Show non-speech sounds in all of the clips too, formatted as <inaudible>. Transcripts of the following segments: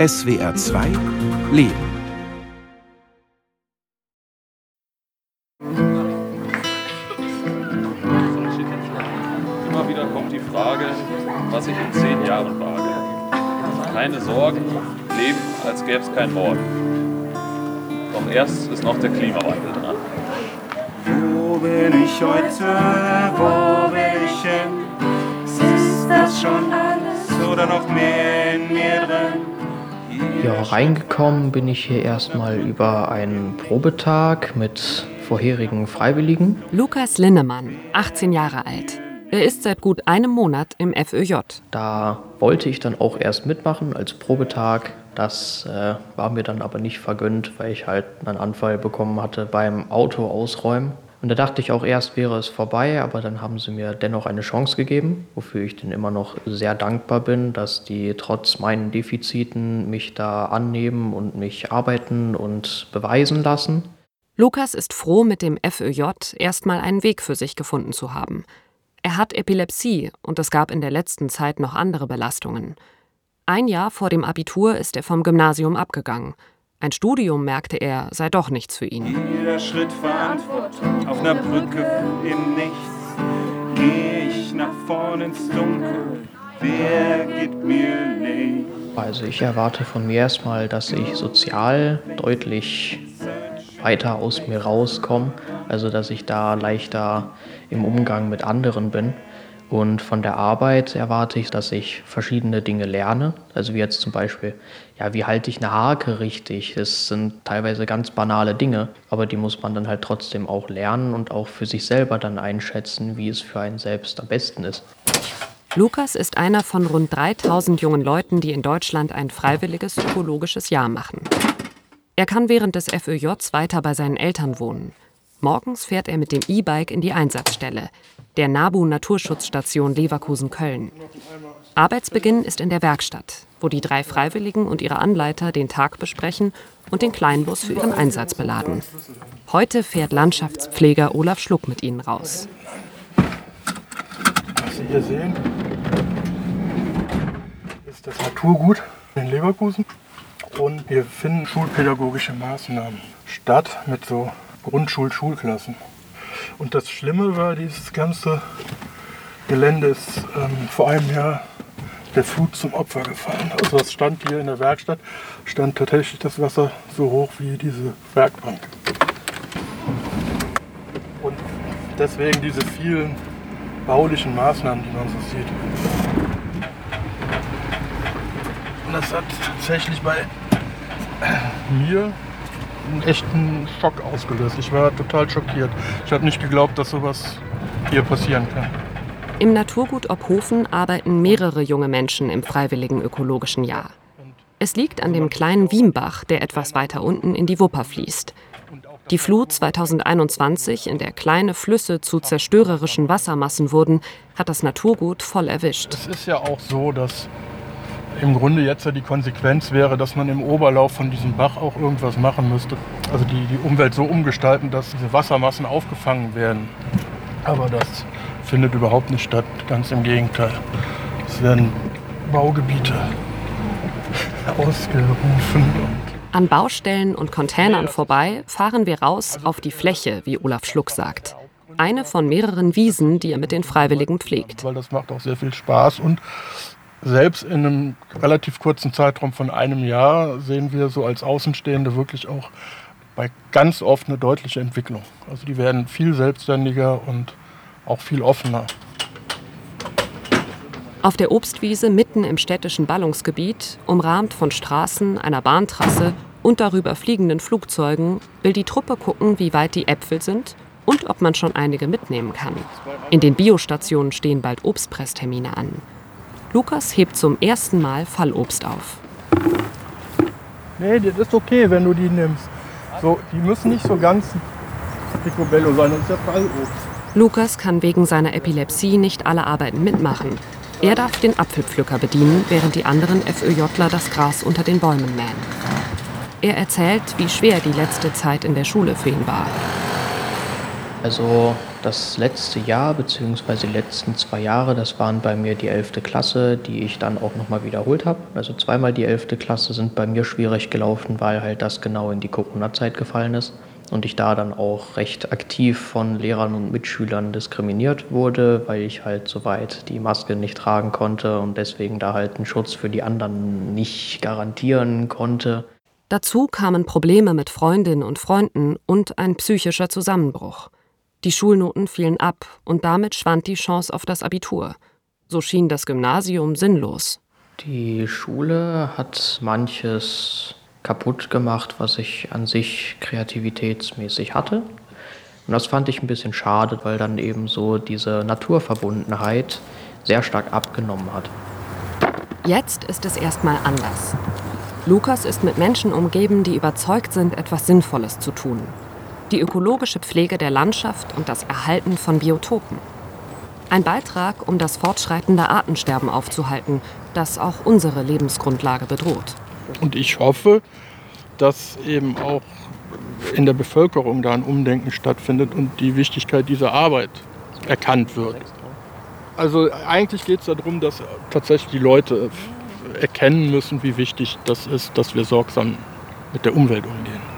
SWR 2 Leben. Immer wieder kommt die Frage, was ich in zehn Jahren wage. Keine Sorgen, leben, als gäbe es kein Morgen. Doch erst ist noch der Klimawandel dran. Wo bin ich heute? Wo will ich hin? Ist das schon alles oder noch mehr in mir drin? Ja, reingekommen bin ich hier erstmal über einen Probetag mit vorherigen Freiwilligen. Lukas Linnemann, 18 Jahre alt. Er ist seit gut einem Monat im FÖJ. Da wollte ich dann auch erst mitmachen als Probetag. Das äh, war mir dann aber nicht vergönnt, weil ich halt einen Anfall bekommen hatte beim Auto ausräumen. Und da dachte ich auch erst wäre es vorbei, aber dann haben sie mir dennoch eine Chance gegeben, wofür ich denen immer noch sehr dankbar bin, dass die trotz meinen Defiziten mich da annehmen und mich arbeiten und beweisen lassen. Lukas ist froh, mit dem FÖJ erstmal einen Weg für sich gefunden zu haben. Er hat Epilepsie und es gab in der letzten Zeit noch andere Belastungen. Ein Jahr vor dem Abitur ist er vom Gymnasium abgegangen. Ein Studium, merkte er, sei doch nichts für ihn. Jeder Schritt Verantwortung auf einer Brücke im Nichts. Geh ich nach vorn ins Dunkel, wer gibt mir Licht? Also ich erwarte von mir erstmal, dass ich sozial deutlich weiter aus mir rauskomme, also dass ich da leichter im Umgang mit anderen bin. Und von der Arbeit erwarte ich, dass ich verschiedene Dinge lerne. Also wie jetzt zum Beispiel, ja, wie halte ich eine Hake richtig? Das sind teilweise ganz banale Dinge, aber die muss man dann halt trotzdem auch lernen und auch für sich selber dann einschätzen, wie es für einen selbst am besten ist. Lukas ist einer von rund 3000 jungen Leuten, die in Deutschland ein freiwilliges ökologisches Jahr machen. Er kann während des FÖJs weiter bei seinen Eltern wohnen. Morgens fährt er mit dem E-Bike in die Einsatzstelle, der NABU Naturschutzstation Leverkusen-Köln. Arbeitsbeginn ist in der Werkstatt, wo die drei Freiwilligen und ihre Anleiter den Tag besprechen und den Kleinbus für ihren Einsatz beladen. Heute fährt Landschaftspfleger Olaf Schluck mit ihnen raus. Was Sie hier sehen, ist das Naturgut in Leverkusen. Und wir finden schulpädagogische Maßnahmen statt mit so Grundschul-Schulklassen. Und das Schlimme war, dieses ganze Gelände ist ähm, vor einem Jahr der Flut zum Opfer gefallen. Also das stand hier in der Werkstatt, stand tatsächlich das Wasser so hoch wie diese Werkbank. Und deswegen diese vielen baulichen Maßnahmen, die man so sieht. Und das hat tatsächlich bei mir einen echten Schock ausgelöst. Ich war total schockiert. Ich habe nicht geglaubt, dass sowas hier passieren kann. Im Naturgut Obhofen arbeiten mehrere junge Menschen im freiwilligen ökologischen Jahr. Es liegt an dem kleinen Wiembach, der etwas weiter unten in die Wupper fließt. Die Flut 2021, in der kleine Flüsse zu zerstörerischen Wassermassen wurden, hat das Naturgut voll erwischt. Es ist ja auch so, dass im Grunde jetzt ja die Konsequenz wäre, dass man im Oberlauf von diesem Bach auch irgendwas machen müsste. Also die, die Umwelt so umgestalten, dass diese Wassermassen aufgefangen werden. Aber das findet überhaupt nicht statt, ganz im Gegenteil. Es werden Baugebiete ausgerufen. An Baustellen und Containern vorbei fahren wir raus auf die Fläche, wie Olaf Schluck sagt. Eine von mehreren Wiesen, die er mit den Freiwilligen pflegt. Weil das macht auch sehr viel Spaß und selbst in einem relativ kurzen Zeitraum von einem Jahr sehen wir so als Außenstehende wirklich auch bei ganz oft eine deutliche Entwicklung. Also die werden viel selbstständiger und auch viel offener. Auf der Obstwiese mitten im städtischen Ballungsgebiet, umrahmt von Straßen, einer Bahntrasse und darüber fliegenden Flugzeugen, will die Truppe gucken, wie weit die Äpfel sind und ob man schon einige mitnehmen kann. In den Biostationen stehen bald Obstpresstermine an. Lukas hebt zum ersten Mal Fallobst auf. Nee, das ist okay, wenn du die nimmst. So, die müssen nicht so ganz picobello sein, das ist ja Fallobst. Lukas kann wegen seiner Epilepsie nicht alle Arbeiten mitmachen. Er darf den Apfelpflücker bedienen, während die anderen FÖJler das Gras unter den Bäumen mähen. Er erzählt, wie schwer die letzte Zeit in der Schule für ihn war. Also Das letzte Jahr bzw. die letzten zwei Jahre, das waren bei mir die 11. Klasse, die ich dann auch nochmal wiederholt habe. Also zweimal die 11. Klasse sind bei mir schwierig gelaufen, weil halt das genau in die Corona-Zeit gefallen ist und ich da dann auch recht aktiv von Lehrern und Mitschülern diskriminiert wurde, weil ich halt soweit die Maske nicht tragen konnte und deswegen da halt einen Schutz für die anderen nicht garantieren konnte. Dazu kamen Probleme mit Freundinnen und Freunden und ein psychischer Zusammenbruch. Die Schulnoten fielen ab und damit schwand die Chance auf das Abitur. So schien das Gymnasium sinnlos. Die Schule hat manches kaputt gemacht, was ich an sich kreativitätsmäßig hatte. Und das fand ich ein bisschen schade, weil dann eben so diese Naturverbundenheit sehr stark abgenommen hat. Jetzt ist es erstmal anders. Lukas ist mit Menschen umgeben, die überzeugt sind, etwas Sinnvolles zu tun die ökologische Pflege der Landschaft und das Erhalten von Biotopen. Ein Beitrag, um das fortschreitende Artensterben aufzuhalten, das auch unsere Lebensgrundlage bedroht. Und ich hoffe, dass eben auch in der Bevölkerung da ein Umdenken stattfindet und die Wichtigkeit dieser Arbeit erkannt wird. Also eigentlich geht es darum, dass tatsächlich die Leute erkennen müssen, wie wichtig das ist, dass wir sorgsam mit der Umwelt umgehen.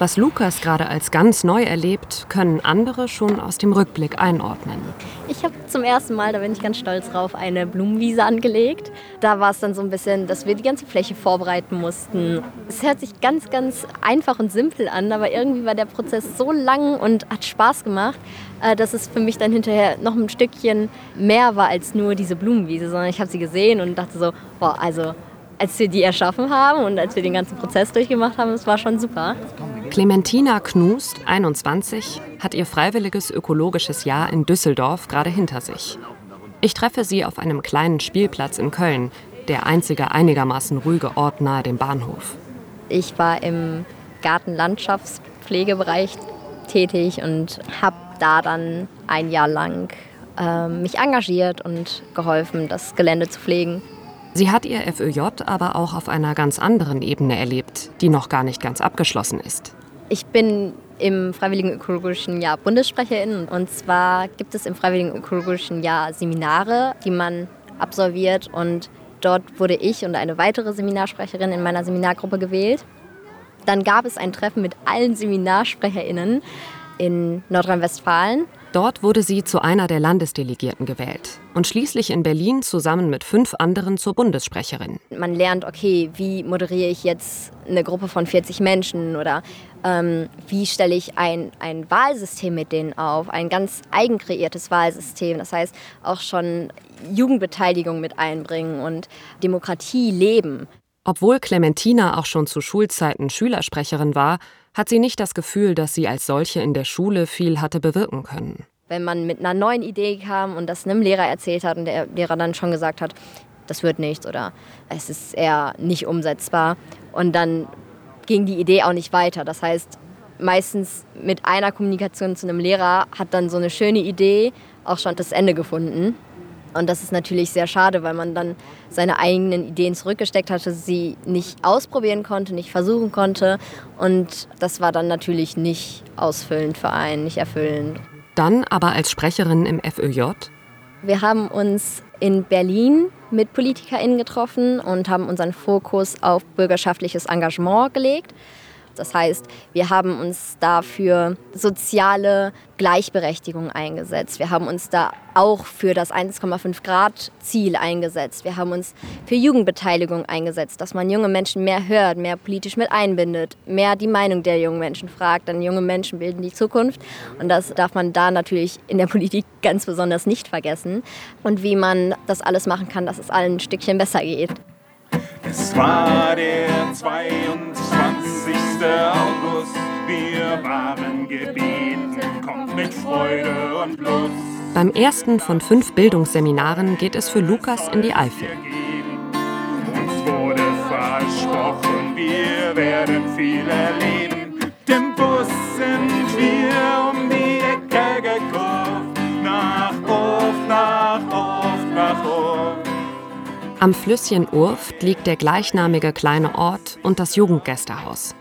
Was Lukas gerade als ganz neu erlebt, können andere schon aus dem Rückblick einordnen. Ich habe zum ersten Mal, da bin ich ganz stolz drauf, eine Blumenwiese angelegt. Da war es dann so ein bisschen, dass wir die ganze Fläche vorbereiten mussten. Es hört sich ganz, ganz einfach und simpel an, aber irgendwie war der Prozess so lang und hat Spaß gemacht, äh, dass es für mich dann hinterher noch ein Stückchen mehr war als nur diese Blumenwiese, sondern ich habe sie gesehen und dachte so, boah, also als wir die erschaffen haben und als wir den ganzen Prozess durchgemacht haben, es war schon super. Clementina Knust, 21, hat ihr freiwilliges ökologisches Jahr in Düsseldorf gerade hinter sich. Ich treffe sie auf einem kleinen Spielplatz in Köln, der einzige einigermaßen ruhige Ort nahe dem Bahnhof. Ich war im Gartenlandschaftspflegebereich tätig und habe da dann ein Jahr lang äh, mich engagiert und geholfen, das Gelände zu pflegen. Sie hat ihr FÖJ aber auch auf einer ganz anderen Ebene erlebt, die noch gar nicht ganz abgeschlossen ist. Ich bin im Freiwilligen Ökologischen Jahr Bundessprecherin. Und zwar gibt es im Freiwilligen Ökologischen Jahr Seminare, die man absolviert. Und dort wurde ich und eine weitere Seminarsprecherin in meiner Seminargruppe gewählt. Dann gab es ein Treffen mit allen Seminarsprecherinnen in Nordrhein-Westfalen Dort wurde sie zu einer der Landesdelegierten gewählt und schließlich in Berlin zusammen mit fünf anderen zur Bundessprecherin. Man lernt, okay, wie moderiere ich jetzt eine Gruppe von 40 Menschen oder ähm, wie stelle ich ein, ein Wahlsystem mit denen auf, ein ganz eigenkreiertes Wahlsystem. Das heißt, auch schon Jugendbeteiligung mit einbringen und Demokratie leben. Obwohl Clementina auch schon zu Schulzeiten Schülersprecherin war, hat sie nicht das Gefühl, dass sie als solche in der Schule viel hatte bewirken können. Wenn man mit einer neuen Idee kam und das einem Lehrer erzählt hat und der Lehrer dann schon gesagt hat, das wird nichts oder es ist eher nicht umsetzbar und dann ging die Idee auch nicht weiter. Das heißt, meistens mit einer Kommunikation zu einem Lehrer hat dann so eine schöne Idee auch schon das Ende gefunden. Und das ist natürlich sehr schade, weil man dann seine eigenen Ideen zurückgesteckt hatte, sie nicht ausprobieren konnte, nicht versuchen konnte. Und das war dann natürlich nicht ausfüllend für einen, nicht erfüllend. Dann aber als Sprecherin im FÖJ? Wir haben uns in Berlin mit PolitikerInnen getroffen und haben unseren Fokus auf bürgerschaftliches Engagement gelegt. Das heißt, wir haben uns da für soziale Gleichberechtigung eingesetzt. Wir haben uns da auch für das 1,5 Grad Ziel eingesetzt. Wir haben uns für Jugendbeteiligung eingesetzt, dass man junge Menschen mehr hört, mehr politisch mit einbindet, mehr die Meinung der jungen Menschen fragt. Denn junge Menschen bilden die Zukunft und das darf man da natürlich in der Politik ganz besonders nicht vergessen. Und wie man das alles machen kann, dass es allen ein Stückchen besser geht. Es war der 22. August, wir waren gebeten, kommt mit Freude und Lust. Beim ersten von fünf Bildungsseminaren geht es für Lukas in die Eifel. Uns wurde versprochen, wir werden viel erleben. Dem Bus sind wir Am Flüsschen Urft liegt der gleichnamige kleine Ort und das Jugendgästehaus.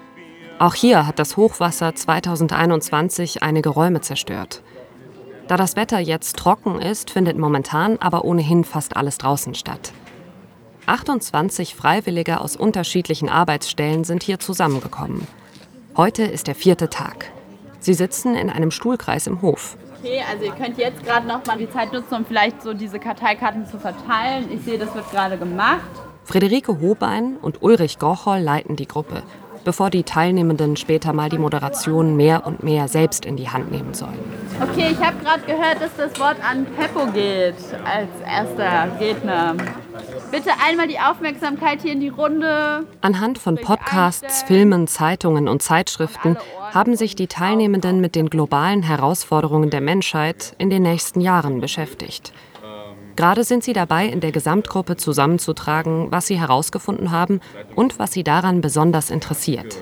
Auch hier hat das Hochwasser 2021 einige Räume zerstört. Da das Wetter jetzt trocken ist, findet momentan aber ohnehin fast alles draußen statt. 28 Freiwillige aus unterschiedlichen Arbeitsstellen sind hier zusammengekommen. Heute ist der vierte Tag. Sie sitzen in einem Stuhlkreis im Hof. Okay, also ihr könnt jetzt gerade noch mal die Zeit nutzen, um vielleicht so diese Karteikarten zu verteilen. Ich sehe, das wird gerade gemacht. Friederike Hobein und Ulrich Grochol leiten die Gruppe bevor die Teilnehmenden später mal die Moderation mehr und mehr selbst in die Hand nehmen sollen. Okay, ich habe gerade gehört, dass das Wort an Peppo geht als erster Redner. Bitte einmal die Aufmerksamkeit hier in die Runde. Anhand von Podcasts, Filmen, Zeitungen und Zeitschriften haben sich die Teilnehmenden mit den globalen Herausforderungen der Menschheit in den nächsten Jahren beschäftigt. Gerade sind sie dabei, in der Gesamtgruppe zusammenzutragen, was sie herausgefunden haben und was sie daran besonders interessiert.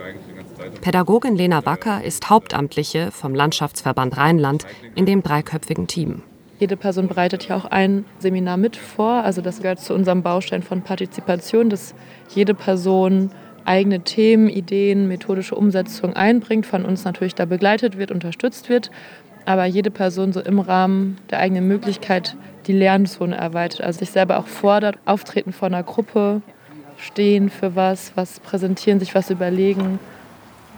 Pädagogin Lena Backer ist Hauptamtliche vom Landschaftsverband Rheinland in dem dreiköpfigen Team. Jede Person bereitet ja auch ein Seminar mit vor. Also das gehört zu unserem Baustein von Partizipation, dass jede Person eigene Themen, Ideen, methodische Umsetzung einbringt, von uns natürlich da begleitet wird, unterstützt wird, aber jede Person so im Rahmen der eigenen Möglichkeit die Lernzone erweitert, also sich selber auch fordert, auftreten vor einer Gruppe, stehen für was, was präsentieren, sich was überlegen.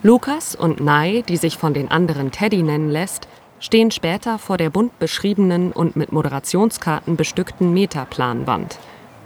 Lukas und Nai, die sich von den anderen Teddy nennen lässt, stehen später vor der bunt beschriebenen und mit Moderationskarten bestückten Metaplanwand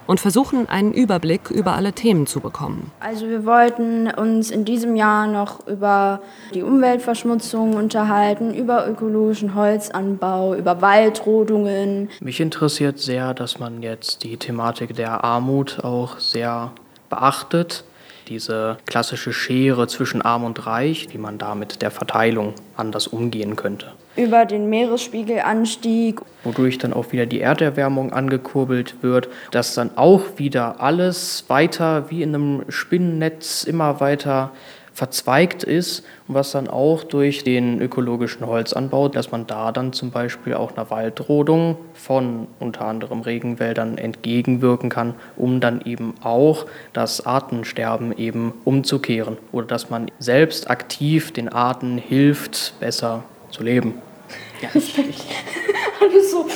und versuchen einen Überblick über alle Themen zu bekommen. Also wir wollten uns in diesem Jahr noch über die Umweltverschmutzung unterhalten, über ökologischen Holzanbau, über Waldrodungen. Mich interessiert sehr, dass man jetzt die Thematik der Armut auch sehr beachtet diese klassische Schere zwischen Arm und Reich, wie man da mit der Verteilung anders umgehen könnte. Über den Meeresspiegelanstieg. Wodurch dann auch wieder die Erderwärmung angekurbelt wird, dass dann auch wieder alles weiter wie in einem Spinnennetz immer weiter verzweigt ist und was dann auch durch den ökologischen Holzanbau, dass man da dann zum Beispiel auch einer Waldrodung von unter anderem Regenwäldern entgegenwirken kann, um dann eben auch das Artensterben eben umzukehren oder dass man selbst aktiv den Arten hilft, besser zu leben. Ja, <laughs> Alles so.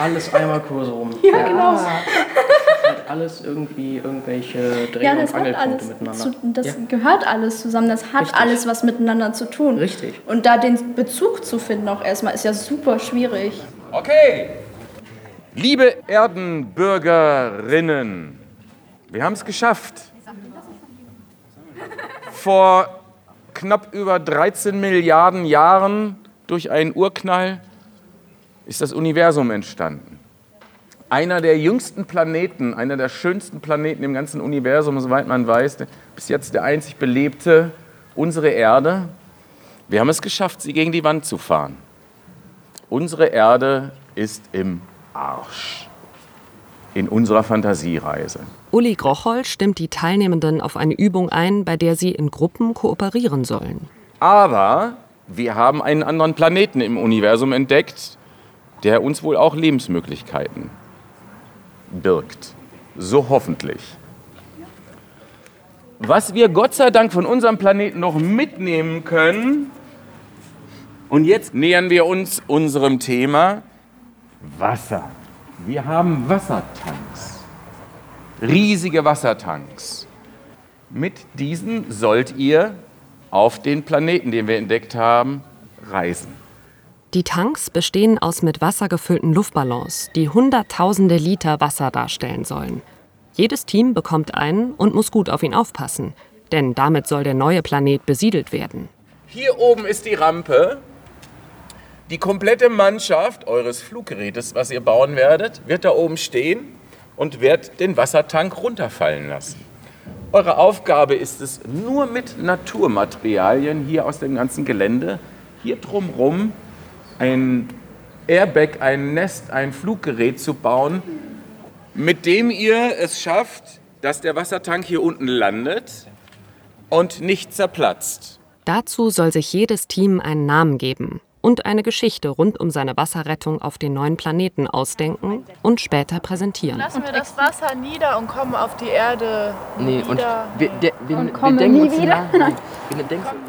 Alles einmal Kursum. <laughs> Ja, ja. genau. Halt alles irgendwie irgendwelche Dreh- ja, und Angelpunkte miteinander. Zu, das ja. gehört alles zusammen. Das hat Richtig. alles was miteinander zu tun. Richtig. Und da den Bezug zu finden auch erstmal ist ja super schwierig. Okay. Liebe Erdenbürgerinnen, wir haben es geschafft. Vor knapp über 13 Milliarden Jahren durch einen Urknall ist das Universum entstanden. Einer der jüngsten Planeten, einer der schönsten Planeten im ganzen Universum, soweit man weiß, bis jetzt der einzig belebte, unsere Erde. Wir haben es geschafft, sie gegen die Wand zu fahren. Unsere Erde ist im Arsch in unserer Fantasiereise. Uli Grochol stimmt die Teilnehmenden auf eine Übung ein, bei der sie in Gruppen kooperieren sollen. Aber wir haben einen anderen Planeten im Universum entdeckt, der uns wohl auch Lebensmöglichkeiten birgt. So hoffentlich. Was wir Gott sei Dank von unserem Planeten noch mitnehmen können, und jetzt nähern wir uns unserem Thema Wasser. Wir haben Wassertanks, riesige Wassertanks. Mit diesen sollt ihr auf den Planeten, den wir entdeckt haben, reisen. Die Tanks bestehen aus mit Wasser gefüllten Luftballons, die Hunderttausende Liter Wasser darstellen sollen. Jedes Team bekommt einen und muss gut auf ihn aufpassen, denn damit soll der neue Planet besiedelt werden. Hier oben ist die Rampe. Die komplette Mannschaft eures Fluggerätes, was ihr bauen werdet, wird da oben stehen und wird den Wassertank runterfallen lassen. Eure Aufgabe ist es, nur mit Naturmaterialien hier aus dem ganzen Gelände, hier drumherum ein Airbag, ein Nest, ein Fluggerät zu bauen, mit dem ihr es schafft, dass der Wassertank hier unten landet und nicht zerplatzt. Dazu soll sich jedes Team einen Namen geben. Und eine Geschichte rund um seine Wasserrettung auf den neuen Planeten ausdenken und später präsentieren. Lassen wir das Wasser nieder und kommen auf die Erde nee. Und wir, de, wir, und wir kommen denken nie uns wieder. nach-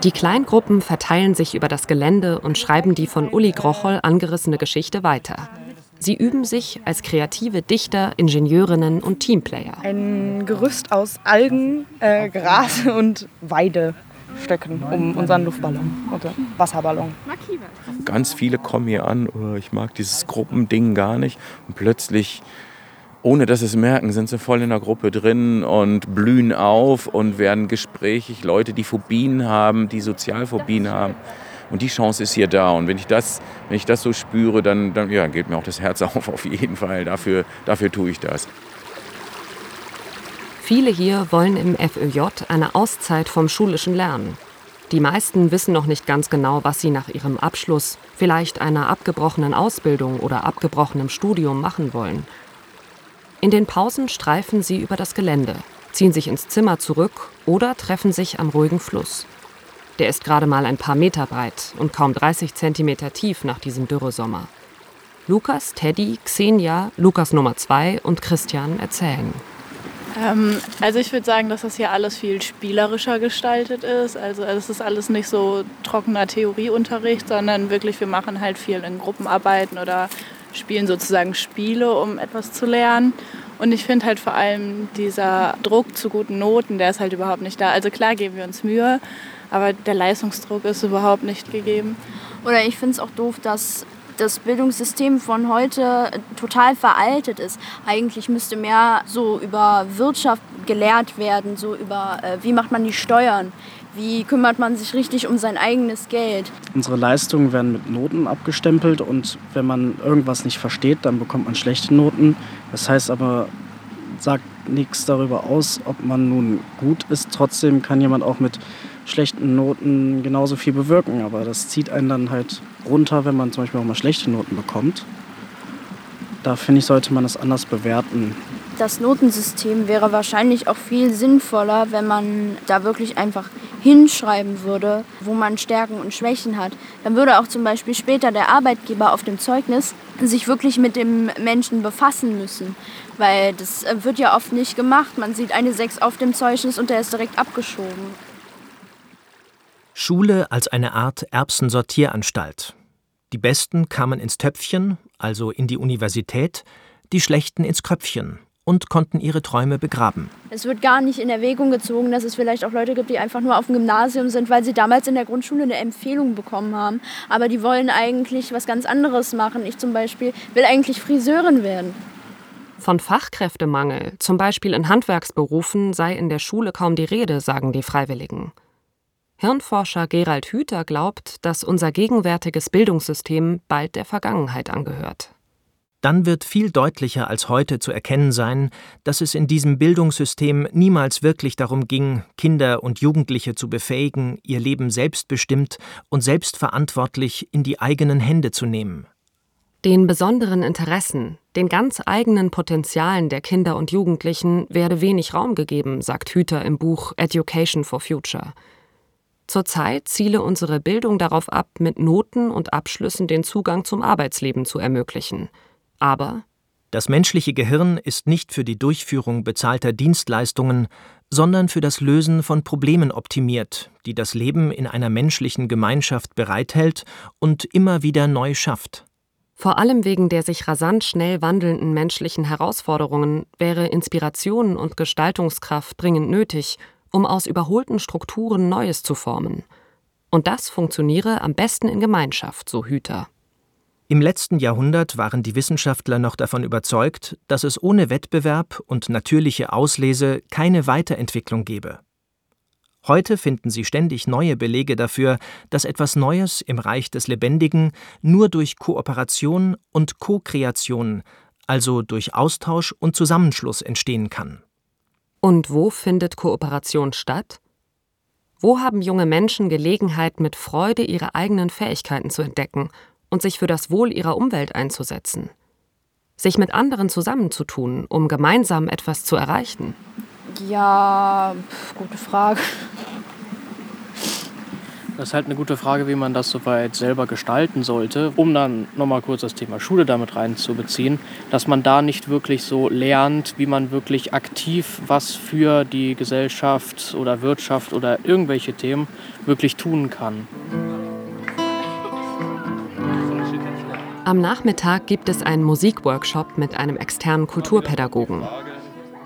Die Kleingruppen verteilen sich über das Gelände und schreiben die von Uli Grochol angerissene Geschichte weiter. Sie üben sich als kreative Dichter, Ingenieurinnen und Teamplayer. Ein Gerüst aus Algen, äh, Gras und Weidestöcken um unseren Luftballon oder Wasserballon. Ganz viele kommen hier an, oh, ich mag dieses Gruppending gar nicht. Und plötzlich, ohne dass sie es merken, sind sie voll in der Gruppe drin und blühen auf und werden gesprächig. Leute, die Phobien haben, die Sozialphobien haben. Und die Chance ist hier da. Und wenn ich das, wenn ich das so spüre, dann, dann ja, geht mir auch das Herz <laughs> auf, auf jeden Fall. Dafür, dafür tue ich das. Viele hier wollen im FÖJ eine Auszeit vom schulischen Lernen. Die meisten wissen noch nicht ganz genau, was sie nach ihrem Abschluss, vielleicht einer abgebrochenen Ausbildung oder abgebrochenem Studium machen wollen. In den Pausen streifen sie über das Gelände, ziehen sich ins Zimmer zurück oder treffen sich am ruhigen Fluss. Der ist gerade mal ein paar Meter breit und kaum 30 Zentimeter tief nach diesem Dürresommer. Lukas, Teddy, Xenia, Lukas Nummer 2 und Christian erzählen. Ähm, also ich würde sagen, dass das hier alles viel spielerischer gestaltet ist. Also es ist alles nicht so trockener Theorieunterricht, sondern wirklich, wir machen halt viel in Gruppenarbeiten oder spielen sozusagen Spiele, um etwas zu lernen. Und ich finde halt vor allem dieser Druck zu guten Noten, der ist halt überhaupt nicht da. Also klar geben wir uns Mühe, aber der Leistungsdruck ist überhaupt nicht gegeben. Oder ich finde es auch doof, dass das Bildungssystem von heute total veraltet ist. Eigentlich müsste mehr so über Wirtschaft gelehrt werden, so über äh, wie macht man die Steuern, wie kümmert man sich richtig um sein eigenes Geld. Unsere Leistungen werden mit Noten abgestempelt und wenn man irgendwas nicht versteht, dann bekommt man schlechte Noten. Das heißt aber, sagt nichts darüber aus, ob man nun gut ist. Trotzdem kann jemand auch mit schlechten Noten genauso viel bewirken, aber das zieht einen dann halt runter, wenn man zum Beispiel auch mal schlechte Noten bekommt. Da finde ich, sollte man das anders bewerten. Das Notensystem wäre wahrscheinlich auch viel sinnvoller, wenn man da wirklich einfach hinschreiben würde, wo man Stärken und Schwächen hat. Dann würde auch zum Beispiel später der Arbeitgeber auf dem Zeugnis sich wirklich mit dem Menschen befassen müssen. Weil das äh, wird ja oft nicht gemacht. Man sieht eine 6 auf dem Zeugnis und der ist direkt abgeschoben. Schule als eine Art Erbsensortieranstalt. Die Besten kamen ins Töpfchen, also in die Universität, die Schlechten ins Kröpfchen und konnten ihre Träume begraben. Es wird gar nicht in Erwägung gezogen, dass es vielleicht auch Leute gibt, die einfach nur auf dem Gymnasium sind, weil sie damals in der Grundschule eine Empfehlung bekommen haben. Aber die wollen eigentlich was ganz anderes machen. Ich zum Beispiel will eigentlich Friseurin werden. Von Fachkräftemangel, zum Beispiel in Handwerksberufen, sei in der Schule kaum die Rede, sagen die Freiwilligen. Hirnforscher Gerald Hüther glaubt, dass unser gegenwärtiges Bildungssystem bald der Vergangenheit angehört. Dann wird viel deutlicher als heute zu erkennen sein, dass es in diesem Bildungssystem niemals wirklich darum ging, Kinder und Jugendliche zu befähigen, ihr Leben selbstbestimmt und selbstverantwortlich in die eigenen Hände zu nehmen. Den besonderen Interessen, den ganz eigenen Potenzialen der Kinder und Jugendlichen werde wenig Raum gegeben, sagt Hüther im Buch Education for Future. Zurzeit ziele unsere Bildung darauf ab, mit Noten und Abschlüssen den Zugang zum Arbeitsleben zu ermöglichen. Aber Das menschliche Gehirn ist nicht für die Durchführung bezahlter Dienstleistungen, sondern für das Lösen von Problemen optimiert, die das Leben in einer menschlichen Gemeinschaft bereithält und immer wieder neu schafft. Vor allem wegen der sich rasant schnell wandelnden menschlichen Herausforderungen wäre Inspiration und Gestaltungskraft dringend nötig, um aus überholten Strukturen Neues zu formen. Und das funktioniere am besten in Gemeinschaft, so Hüter. Im letzten Jahrhundert waren die Wissenschaftler noch davon überzeugt, dass es ohne Wettbewerb und natürliche Auslese keine Weiterentwicklung gebe. Heute finden sie ständig neue Belege dafür, dass etwas Neues im Reich des Lebendigen nur durch Kooperation und Co-Kreation, also durch Austausch und Zusammenschluss entstehen kann. Und wo findet Kooperation statt? Wo haben junge Menschen Gelegenheit, mit Freude ihre eigenen Fähigkeiten zu entdecken und sich für das Wohl ihrer Umwelt einzusetzen? Sich mit anderen zusammenzutun, um gemeinsam etwas zu erreichen? Ja, pf, gute Frage. Das ist halt eine gute Frage, wie man das soweit selber gestalten sollte, um dann nochmal kurz das Thema Schule damit reinzubeziehen, dass man da nicht wirklich so lernt, wie man wirklich aktiv was für die Gesellschaft oder Wirtschaft oder irgendwelche Themen wirklich tun kann. Am Nachmittag gibt es einen Musikworkshop mit einem externen Kulturpädagogen.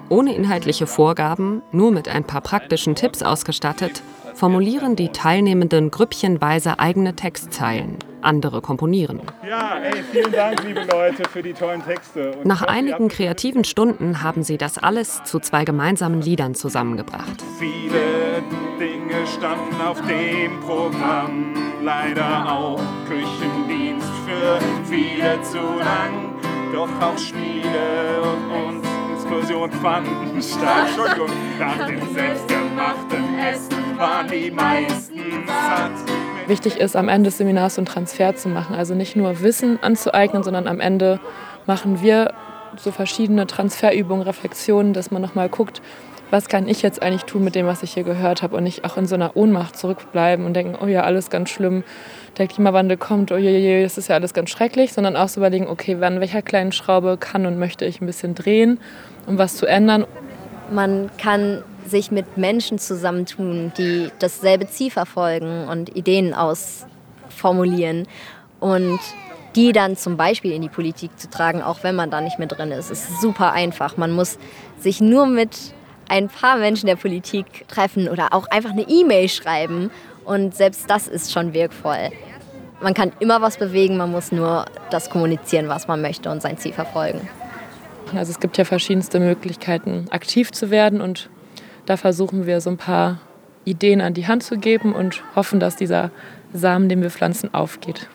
Ohne inhaltliche Vorgaben, nur mit ein paar praktischen Tipps ausgestattet, formulieren die Teilnehmenden grüppchenweise eigene Textzeilen. Andere komponieren. Ja, ey, vielen Dank, liebe Leute, für die tollen Texte. Und Nach einigen kreativen Stunden haben sie das alles zu zwei gemeinsamen Liedern zusammengebracht. Viele Dinge standen auf dem Programm, leider auch Küchendienst für viele zu lang. Doch auch Spiele und Diskussion fanden statt. <laughs> Entschuldigung, nach dem selbstgemachten Essen waren die meisten satt. Wichtig ist, am Ende des Seminars so einen Transfer zu machen. Also nicht nur Wissen anzueignen, sondern am Ende machen wir so verschiedene Transferübungen, Reflexionen, dass man nochmal guckt, was kann ich jetzt eigentlich tun mit dem, was ich hier gehört habe und nicht auch in so einer Ohnmacht zurückbleiben und denken, oh ja, alles ganz schlimm, der Klimawandel kommt, oh je, je, das ist ja alles ganz schrecklich, sondern auch so überlegen, okay, an welcher kleinen Schraube kann und möchte ich ein bisschen drehen, um was zu ändern. Man kann sich mit Menschen zusammentun, die dasselbe Ziel verfolgen und Ideen ausformulieren und die dann zum Beispiel in die Politik zu tragen, auch wenn man da nicht mehr drin ist. Ist super einfach. Man muss sich nur mit ein paar Menschen der Politik treffen oder auch einfach eine E-Mail schreiben und selbst das ist schon wirkvoll. Man kann immer was bewegen, man muss nur das kommunizieren, was man möchte und sein Ziel verfolgen. Also es gibt ja verschiedenste Möglichkeiten, aktiv zu werden und da versuchen wir so ein paar Ideen an die Hand zu geben und hoffen, dass dieser Samen, den wir pflanzen, aufgeht.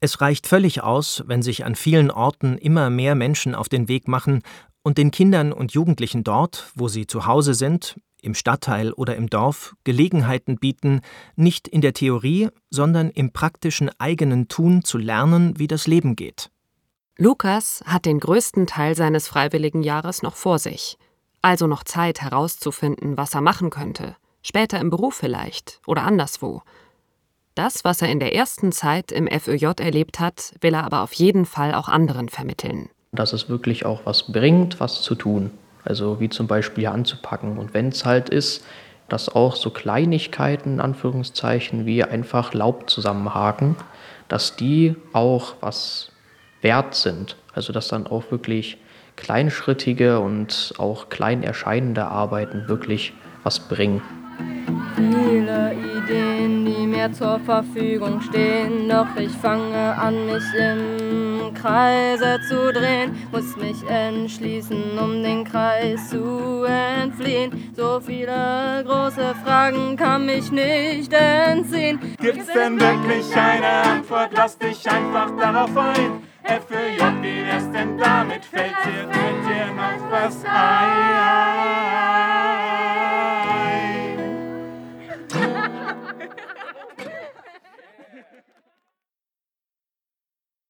Es reicht völlig aus, wenn sich an vielen Orten immer mehr Menschen auf den Weg machen und den Kindern und Jugendlichen dort, wo sie zu Hause sind, im Stadtteil oder im Dorf, Gelegenheiten bieten, nicht in der Theorie, sondern im praktischen eigenen Tun zu lernen, wie das Leben geht. Lukas hat den größten Teil seines Freiwilligenjahres noch vor sich, also noch Zeit herauszufinden, was er machen könnte, später im Beruf vielleicht oder anderswo. Das, was er in der ersten Zeit im FÖJ erlebt hat, will er aber auf jeden Fall auch anderen vermitteln. Dass es wirklich auch was bringt, was zu tun. Also wie zum Beispiel hier anzupacken. Und wenn es halt ist, dass auch so Kleinigkeiten, in Anführungszeichen, wie einfach Laub zusammenhaken, dass die auch was wert sind. Also dass dann auch wirklich kleinschrittige und auch klein erscheinende Arbeiten wirklich was bringen. Viele Ideen, die mir zur Verfügung stehen, doch ich fange an, mich im Kreise zu drehen, muss mich entschließen, um den Kreis zu entfliehen. So viele große Fragen kann mich nicht entziehen. Gibt's denn wirklich eine Antwort? Lass dich einfach darauf ein. FÖJ, wie wär's denn damit? Fällt dir, fällt dir noch was ein?